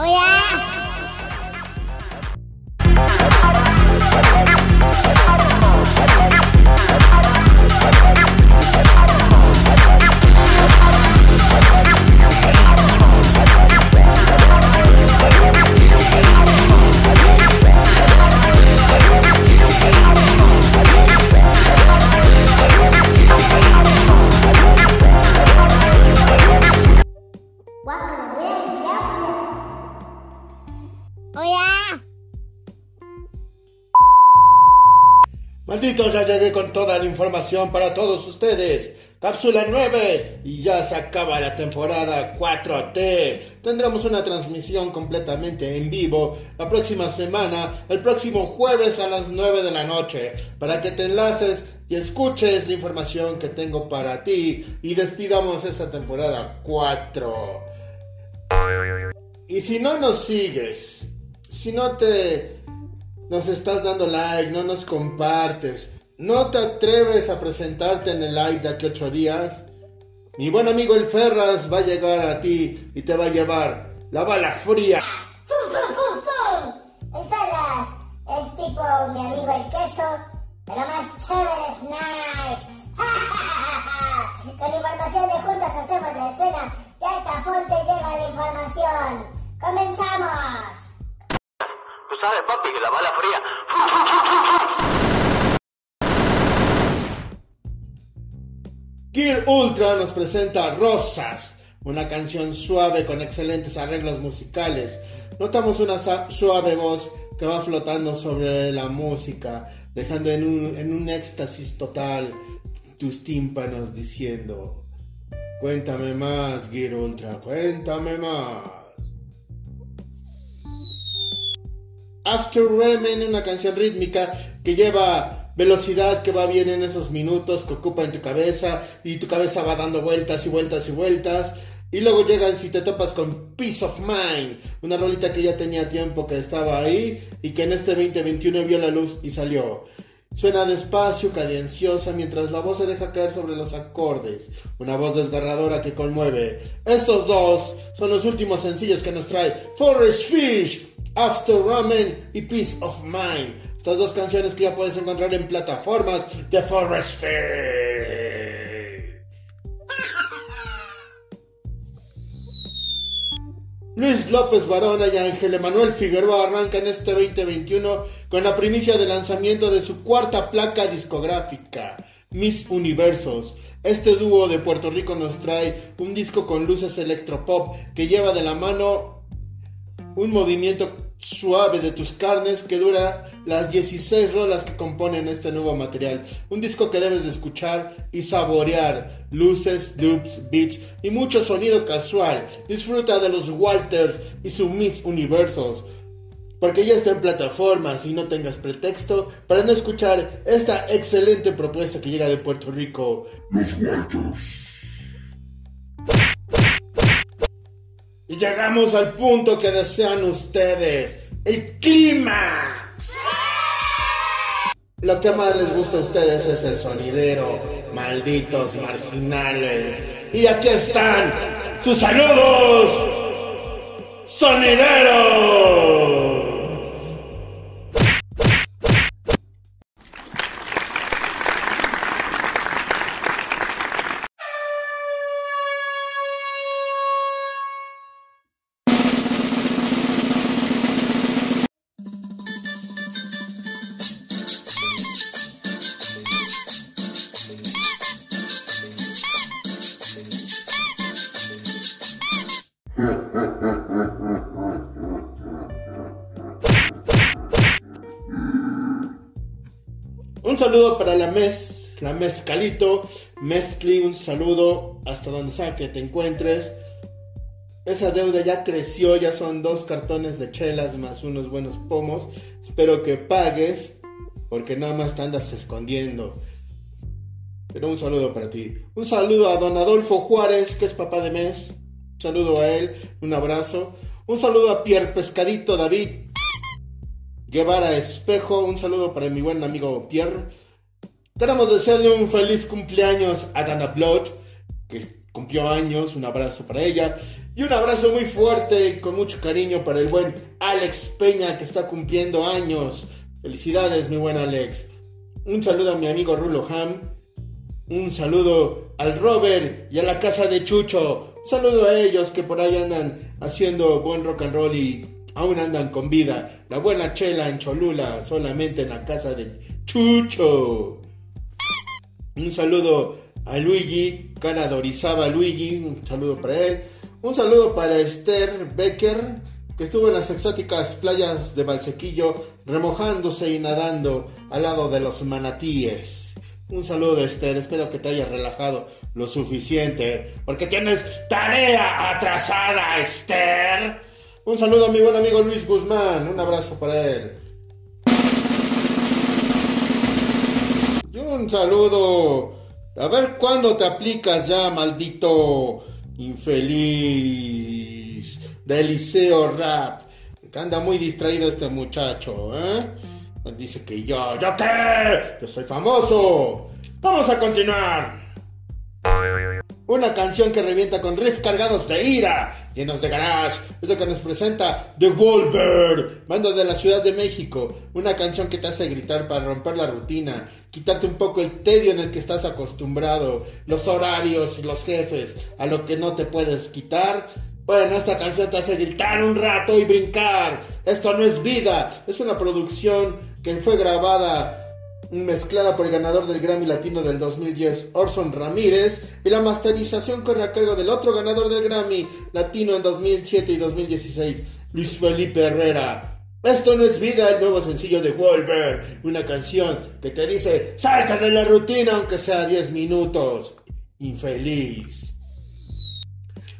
Maldito, toda la información para todos ustedes. Cápsula 9 y ya se acaba la temporada 4T. Tendremos una transmisión completamente en vivo la próxima semana, el próximo jueves a las 9 de la noche, para que te enlaces y escuches la información que tengo para ti y despidamos esta temporada 4. Y si no nos sigues, si no te nos estás dando like, no nos compartes, no te atreves a presentarte en el live de aquí ocho días, mi buen amigo el Ferras va a llegar a ti y te va a llevar la bala fría. ¡Fum, fum, fum, fum! El Ferras es tipo mi amigo el queso, pero más chévere es nice. Con información de juntas hacemos la escena y a esta fuente llega la información. ¡Comenzamos! Tú sabes, papi, que la bala fría. Gear Ultra nos presenta Rosas, una canción suave con excelentes arreglos musicales. Notamos una suave voz que va flotando sobre la música, dejando en un, en un éxtasis total tus tímpanos diciendo, cuéntame más, Gear Ultra, cuéntame más. After Ramen, una canción rítmica que lleva velocidad que va bien en esos minutos que ocupa en tu cabeza y tu cabeza va dando vueltas y vueltas y vueltas. Y luego llegas y te topas con Peace of Mind, una rolita que ya tenía tiempo que estaba ahí y que en este 2021 vio la luz y salió. Suena despacio, cadenciosa, mientras la voz se deja caer sobre los acordes. Una voz desgarradora que conmueve. Estos dos son los últimos sencillos que nos trae Forest Fish, After Ramen y Peace of Mind. Estas dos canciones que ya puedes encontrar en plataformas de Forest Fish. Luis López Barona y Ángel Emanuel Figueroa arrancan este 2021 con la primicia de lanzamiento de su cuarta placa discográfica, Miss Universos. Este dúo de Puerto Rico nos trae un disco con luces electropop que lleva de la mano un movimiento suave de tus carnes que dura las 16 rolas que componen este nuevo material. Un disco que debes de escuchar y saborear. Luces, dubs, beats y mucho sonido casual. Disfruta de los Walters y su Mix Universos. Porque ya está en plataformas y no tengas pretexto para no escuchar esta excelente propuesta que llega de Puerto Rico. Y llegamos al punto que desean ustedes, el clímax. Lo que más les gusta a ustedes es el sonidero, malditos marginales. Y aquí están sus saludos, sonideros. Saludo para la mes, la mezcalito, mezcli, un saludo hasta donde sea que te encuentres. Esa deuda ya creció, ya son dos cartones de chelas más unos buenos pomos. Espero que pagues, porque nada más te andas escondiendo. Pero un saludo para ti. Un saludo a don Adolfo Juárez, que es papá de mes. Un saludo a él, un abrazo. Un saludo a Pierre Pescadito David. Guevara Espejo, un saludo para mi buen amigo Pierre. Queremos desearle un feliz cumpleaños a Dana Blood, que cumplió años, un abrazo para ella. Y un abrazo muy fuerte, con mucho cariño para el buen Alex Peña, que está cumpliendo años. Felicidades, mi buen Alex. Un saludo a mi amigo Rulo Ham. Un saludo al Robert y a la casa de Chucho. Un saludo a ellos que por ahí andan haciendo buen rock and roll y aún andan con vida. La buena chela en Cholula, solamente en la casa de Chucho. Un saludo a Luigi, cara dorizaba Luigi, un saludo para él. Un saludo para Esther Becker, que estuvo en las exóticas playas de Valsequillo, remojándose y nadando al lado de los manatíes. Un saludo, Esther. Espero que te hayas relajado lo suficiente, porque tienes tarea atrasada, Esther. Un saludo a mi buen amigo Luis Guzmán. Un abrazo para él. Un saludo. A ver cuándo te aplicas ya, maldito infeliz de Liceo Rap. Que anda muy distraído este muchacho, ¿eh? Dice que yo, ¿yo qué? Yo soy famoso. Vamos a continuar. Una canción que revienta con riffs cargados de ira, llenos de garage. Es lo que nos presenta The Wolver, banda de la Ciudad de México. Una canción que te hace gritar para romper la rutina, quitarte un poco el tedio en el que estás acostumbrado, los horarios y los jefes, a lo que no te puedes quitar. Bueno, esta canción te hace gritar un rato y brincar. Esto no es vida, es una producción que fue grabada mezclada por el ganador del Grammy Latino del 2010, Orson Ramírez, y la masterización corre a cargo del otro ganador del Grammy Latino en 2007 y 2016, Luis Felipe Herrera. Esto no es vida, el nuevo sencillo de Wolver, una canción que te dice, salta de la rutina aunque sea 10 minutos. Infeliz.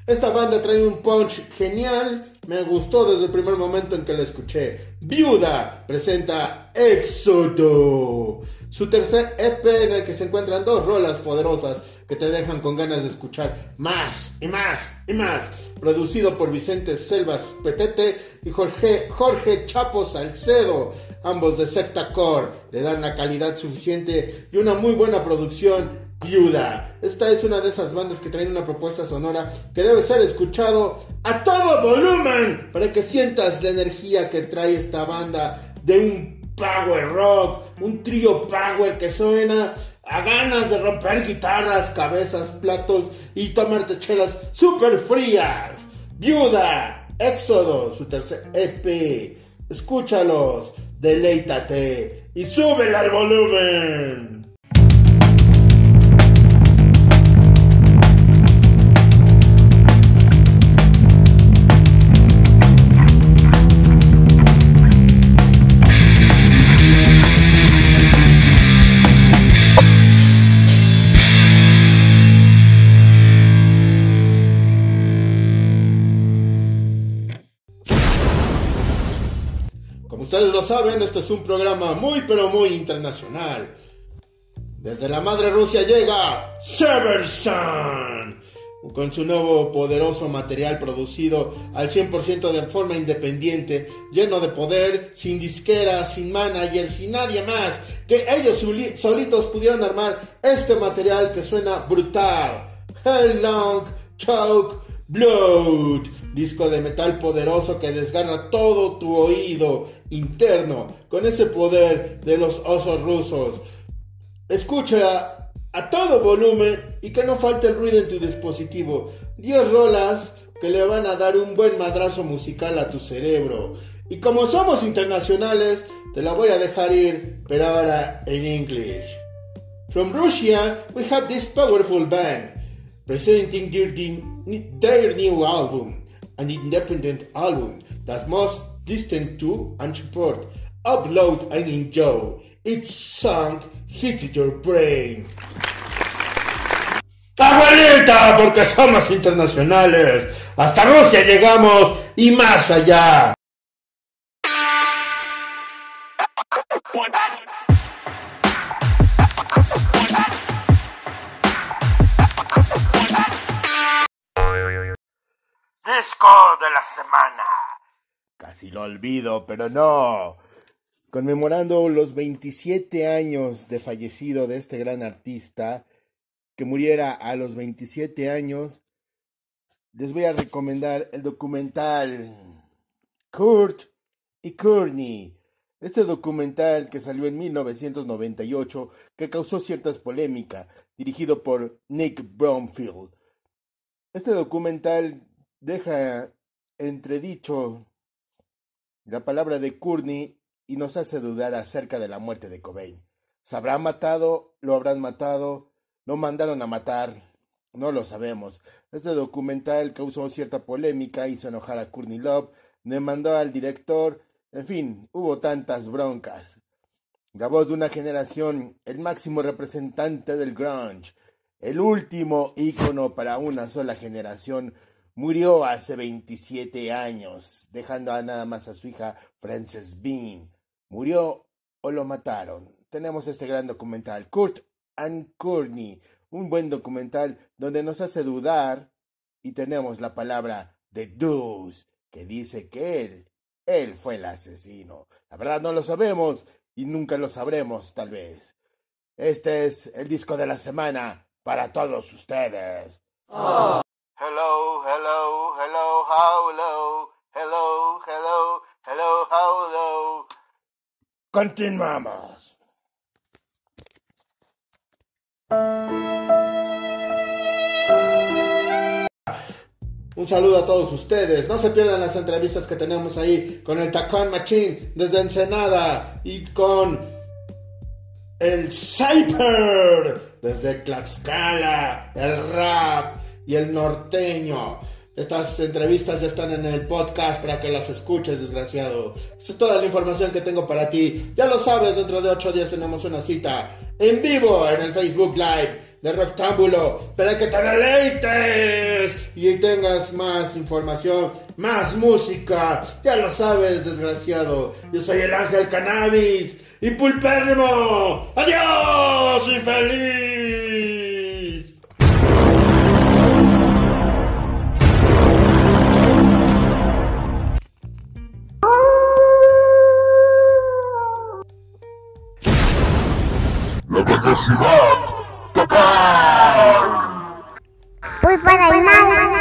Esta banda trae un punch genial, me gustó desde el primer momento en que la escuché. Viuda presenta Éxodo, su tercer EP en el que se encuentran dos rolas poderosas que te dejan con ganas de escuchar más y más y más. Producido por Vicente Selvas Petete y Jorge, Jorge Chapo Salcedo, ambos de Secta Core, le dan la calidad suficiente y una muy buena producción Viuda. Esta es una de esas bandas que traen una propuesta sonora que debe ser escuchado a todo volumen para que sientas la energía que trae esta banda de un power rock, un trío power que suena a ganas de romper guitarras, cabezas, platos y tomarte chelas super frías. Viuda, Éxodo, su tercer EP. Escúchalos, deleítate y súbele al volumen. Este es un programa muy pero muy internacional. Desde la madre Rusia llega Severson con su nuevo poderoso material producido al 100% de forma independiente, lleno de poder, sin disquera, sin manager, sin nadie más, que ellos solitos pudieron armar este material que suena brutal. Hell Long Choke Blood, disco de metal poderoso que desgarra todo tu oído interno con ese poder de los osos rusos. Escucha a todo volumen y que no falte el ruido en tu dispositivo. 10 rolas que le van a dar un buen madrazo musical a tu cerebro. Y como somos internacionales, te la voy a dejar ir, pero ahora en inglés. From Russia, we have this powerful band presenting their new album, an independent album that must listen to and support, upload and enjoy. Each song hits your brain. ¡Abuelita! Porque somos internacionales. Hasta Rusia llegamos y más allá. De la semana. Casi lo olvido, pero no. Conmemorando los 27 años de fallecido de este gran artista, que muriera a los 27 años, les voy a recomendar el documental Kurt y Courtney. Este documental que salió en 1998, que causó ciertas polémicas, dirigido por Nick Bromfield. Este documental deja entredicho la palabra de Courtney y nos hace dudar acerca de la muerte de Cobain. ¿Se habrá matado? ¿Lo habrán matado? ¿No mandaron a matar? No lo sabemos. Este documental causó cierta polémica, hizo enojar a Courtney Love, demandó al director, en fin, hubo tantas broncas. La voz de una generación, el máximo representante del grunge, el último ícono para una sola generación, murió hace 27 años, dejando a nada más a su hija Frances Bean. ¿Murió o lo mataron? Tenemos este gran documental, Kurt and Courtney, un buen documental donde nos hace dudar y tenemos la palabra de Deuce, que dice que él, él fue el asesino. La verdad no lo sabemos y nunca lo sabremos, tal vez. Este es el disco de la semana para todos ustedes. Hello, hello, hello, how low. Hello, hello, hello, how low. Continuamos. Un saludo a todos ustedes. No se pierdan las entrevistas que tenemos ahí con el Tacón Machín desde Ensenada y con el Cyper desde Tlaxcala, el rap y el norteño. Estas entrevistas ya están en el podcast para que las escuches, desgraciado. Esta es toda la información que tengo para ti. Ya lo sabes, dentro de ocho días tenemos una cita en vivo en el Facebook Live de Rectángulo para que te deleites y tengas más información, más música. Ya lo sabes, desgraciado. Yo soy el Ángel Cannabis y Pulpérrimo. ¡Adiós, infeliz! La velocidad total. Pulpa del mal.